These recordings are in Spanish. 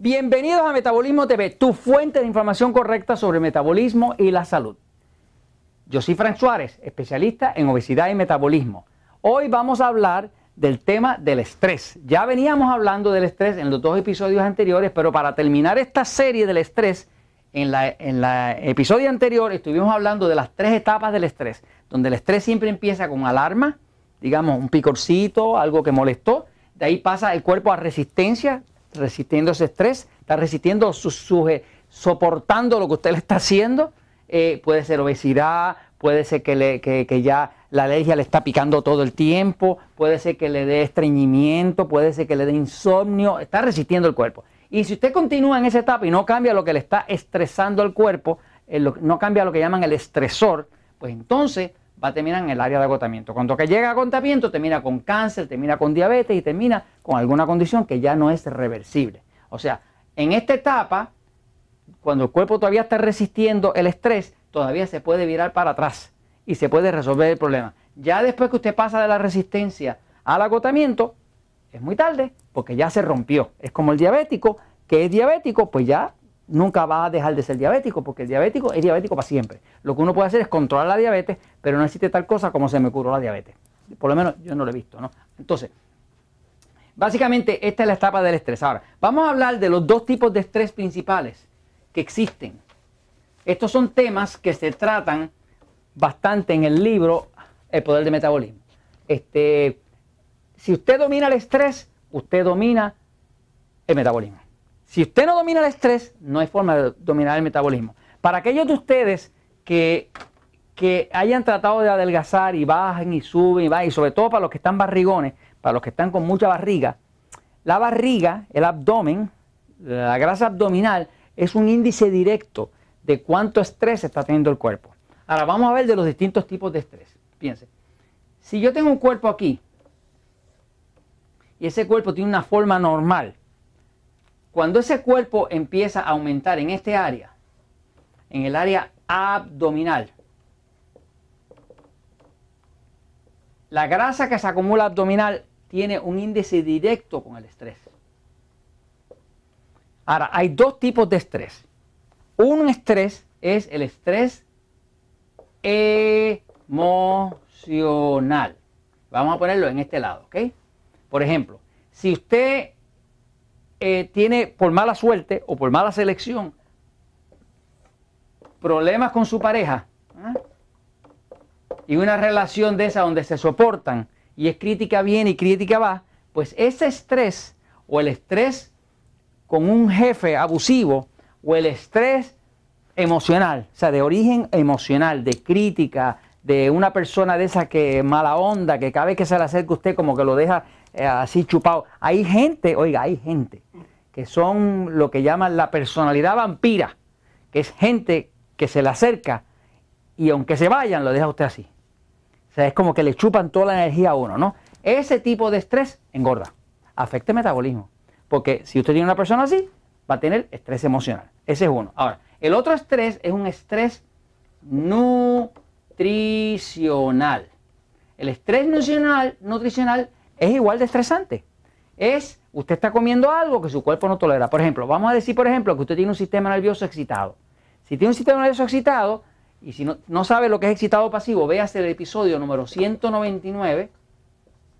Bienvenidos a Metabolismo TV, tu fuente de información correcta sobre metabolismo y la salud. Yo soy Frank Suárez, especialista en obesidad y metabolismo. Hoy vamos a hablar del tema del estrés. Ya veníamos hablando del estrés en los dos episodios anteriores, pero para terminar esta serie del estrés, en el episodio anterior estuvimos hablando de las tres etapas del estrés, donde el estrés siempre empieza con alarma, digamos un picorcito, algo que molestó, de ahí pasa el cuerpo a resistencia, resistiendo ese estrés, está resistiendo, su, soportando lo que usted le está haciendo. Eh, puede ser obesidad, puede ser que, le, que, ya la alergia le está picando todo el tiempo, puede ser que le dé estreñimiento, puede ser que le dé insomnio, está resistiendo el cuerpo. Y si usted continúa en esa etapa y no cambia lo que le está estresando el cuerpo, eh, no cambia lo que llaman el estresor, pues entonces va a terminar en el área de agotamiento. Cuando que llega a agotamiento, termina con cáncer, termina con diabetes y termina con alguna condición que ya no es reversible. O sea, en esta etapa, cuando el cuerpo todavía está resistiendo el estrés, todavía se puede virar para atrás y se puede resolver el problema. Ya después que usted pasa de la resistencia al agotamiento, es muy tarde porque ya se rompió. Es como el diabético, que es diabético, pues ya nunca va a dejar de ser diabético, porque el diabético es diabético para siempre. Lo que uno puede hacer es controlar la diabetes, pero no existe tal cosa como se me curó la diabetes. Por lo menos yo no lo he visto, ¿no? Entonces, básicamente esta es la etapa del estrés. Ahora, vamos a hablar de los dos tipos de estrés principales que existen. Estos son temas que se tratan bastante en el libro El poder del metabolismo. Este, si usted domina el estrés, usted domina el metabolismo. Si usted no domina el estrés, no hay forma de dominar el metabolismo. Para aquellos de ustedes que, que hayan tratado de adelgazar y bajen y suben y bajan, y sobre todo para los que están barrigones, para los que están con mucha barriga, la barriga, el abdomen, la grasa abdominal, es un índice directo de cuánto estrés está teniendo el cuerpo. Ahora vamos a ver de los distintos tipos de estrés. Piense, si yo tengo un cuerpo aquí y ese cuerpo tiene una forma normal, cuando ese cuerpo empieza a aumentar en este área, en el área abdominal, la grasa que se acumula abdominal tiene un índice directo con el estrés. Ahora, hay dos tipos de estrés. Un estrés es el estrés emocional. Vamos a ponerlo en este lado, ¿ok? Por ejemplo, si usted eh, tiene por mala suerte o por mala selección problemas con su pareja ¿ah? y una relación de esa donde se soportan y es crítica bien y crítica va, pues ese estrés o el estrés con un jefe abusivo o el estrés emocional, o sea, de origen emocional, de crítica, de una persona de esa que mala onda, que cada vez que se le acerca a usted como que lo deja eh, así chupado. Hay gente, oiga, hay gente que son lo que llaman la personalidad vampira, que es gente que se le acerca y aunque se vayan, lo deja usted así. O sea, es como que le chupan toda la energía a uno, ¿no? Ese tipo de estrés engorda, afecta el metabolismo. Porque si usted tiene una persona así, va a tener estrés emocional. Ese es uno. Ahora, el otro estrés es un estrés nutricional. El estrés nutricional, nutricional es igual de estresante. Es, usted está comiendo algo que su cuerpo no tolera. Por ejemplo, vamos a decir, por ejemplo, que usted tiene un sistema nervioso excitado. Si tiene un sistema nervioso excitado, y si no, sabe lo que es excitado pasivo, véase el episodio número 199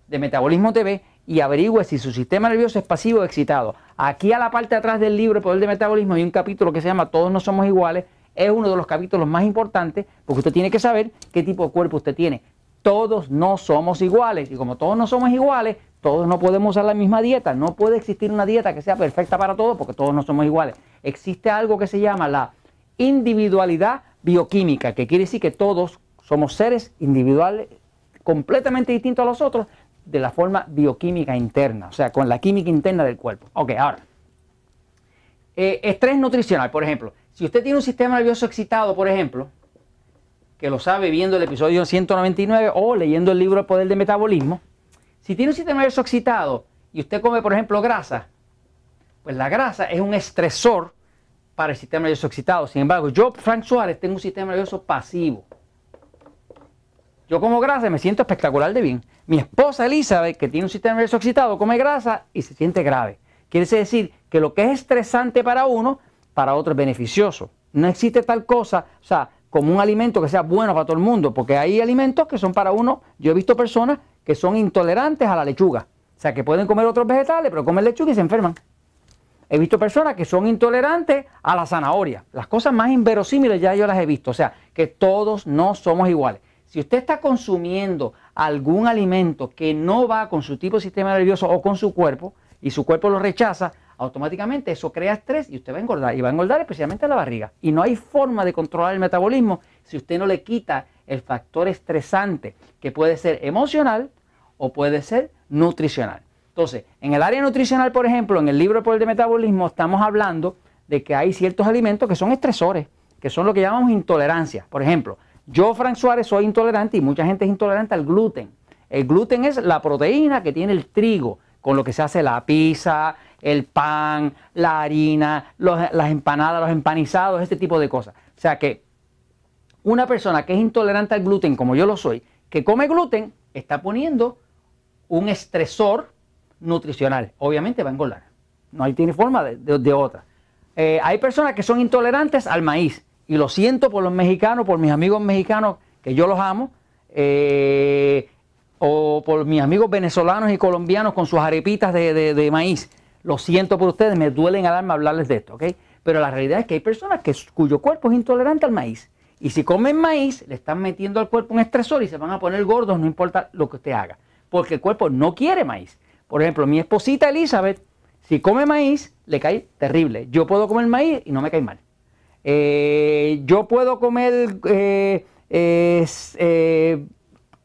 de Metabolismo TV y averigüe si su sistema nervioso es pasivo o excitado. Aquí a la parte de atrás del libro El Poder de Metabolismo hay un capítulo que se llama Todos no somos iguales. Es uno de los capítulos más importantes porque usted tiene que saber qué tipo de cuerpo usted tiene todos no somos iguales. Y como todos no somos iguales, todos no podemos usar la misma dieta. No puede existir una dieta que sea perfecta para todos porque todos no somos iguales. Existe algo que se llama la individualidad bioquímica, que quiere decir que todos somos seres individuales completamente distintos a los otros de la forma bioquímica interna, o sea, con la química interna del cuerpo. Ok, ahora, eh, estrés nutricional, por ejemplo. Si usted tiene un sistema nervioso excitado, por ejemplo, que lo sabe viendo el episodio 199 o leyendo el libro El Poder del Metabolismo, si tiene un sistema nervioso excitado y usted come, por ejemplo, grasa, pues la grasa es un estresor para el sistema nervioso excitado. Sin embargo, yo, Frank Suárez, tengo un sistema nervioso pasivo. Yo como grasa y me siento espectacular de bien. Mi esposa Elizabeth, que tiene un sistema nervioso excitado, come grasa y se siente grave. Quiere decir que lo que es estresante para uno, para otro es beneficioso. No existe tal cosa, o sea, como un alimento que sea bueno para todo el mundo, porque hay alimentos que son para uno, yo he visto personas que son intolerantes a la lechuga, o sea, que pueden comer otros vegetales, pero comen lechuga y se enferman. He visto personas que son intolerantes a la zanahoria. Las cosas más inverosímiles ya yo las he visto. O sea, que todos no somos iguales. Si usted está consumiendo algún alimento que no va con su tipo de sistema nervioso o con su cuerpo y su cuerpo lo rechaza, automáticamente eso crea estrés y usted va a engordar. Y va a engordar especialmente la barriga. Y no hay forma de controlar el metabolismo si usted no le quita el factor estresante que puede ser emocional o puede ser nutricional. Entonces, en el área nutricional, por ejemplo, en el libro Poder de Metabolismo, estamos hablando de que hay ciertos alimentos que son estresores, que son lo que llamamos intolerancia. Por ejemplo, yo, Frank Suárez, soy intolerante y mucha gente es intolerante al gluten. El gluten es la proteína que tiene el trigo, con lo que se hace la pizza, el pan, la harina, las empanadas, los empanizados, este tipo de cosas. O sea que una persona que es intolerante al gluten, como yo lo soy, que come gluten, está poniendo un estresor nutricional. Obviamente va a engordar. No hay tiene forma de, otra. Eh, hay personas que son intolerantes al maíz. Y lo siento por los mexicanos, por mis amigos mexicanos, que yo los amo. Eh, o por mis amigos venezolanos y colombianos con sus arepitas de, maíz. Lo siento por ustedes, me duelen al alma hablarles de esto, ¿ok? Pero la realidad es que hay personas cuyo cuerpo es intolerante al maíz. Y si comen maíz, le están metiendo al cuerpo un estresor y se van a poner gordos, no importa lo que usted haga. Porque el cuerpo no quiere maíz. Por ejemplo, mi esposita Elizabeth, si come maíz, le cae terrible. Yo puedo comer maíz y no me cae mal. Eh, yo puedo comer eh, eh,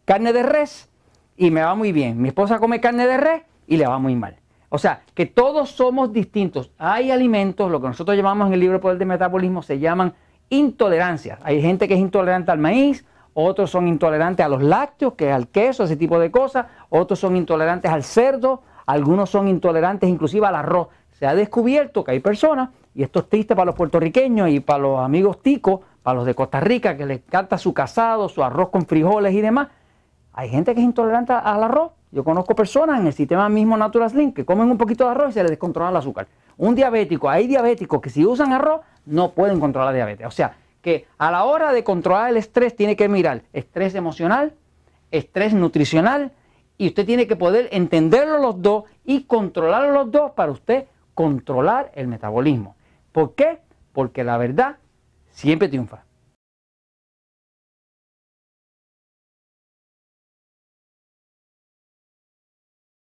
carne de res y me va muy bien. Mi esposa come carne de res y le va muy mal. O sea, que todos somos distintos. Hay alimentos, lo que nosotros llamamos en el libro Poder de Metabolismo, se llaman intolerancias. Hay gente que es intolerante al maíz, otros son intolerantes a los lácteos, que es al queso, ese tipo de cosas, otros son intolerantes al cerdo, algunos son intolerantes inclusive al arroz. Se ha descubierto que hay personas, y esto es triste para los puertorriqueños y para los amigos ticos, para los de Costa Rica, que les encanta su casado, su arroz con frijoles y demás. Hay gente que es intolerante al arroz. Yo conozco personas en el sistema mismo Natural Slim que comen un poquito de arroz y se les descontrola el azúcar. Un diabético, hay diabéticos que si usan arroz no pueden controlar la diabetes. O sea, que a la hora de controlar el estrés tiene que mirar estrés emocional, estrés nutricional y usted tiene que poder entenderlo los dos y controlar los dos para usted controlar el metabolismo. ¿Por qué? Porque la verdad siempre triunfa.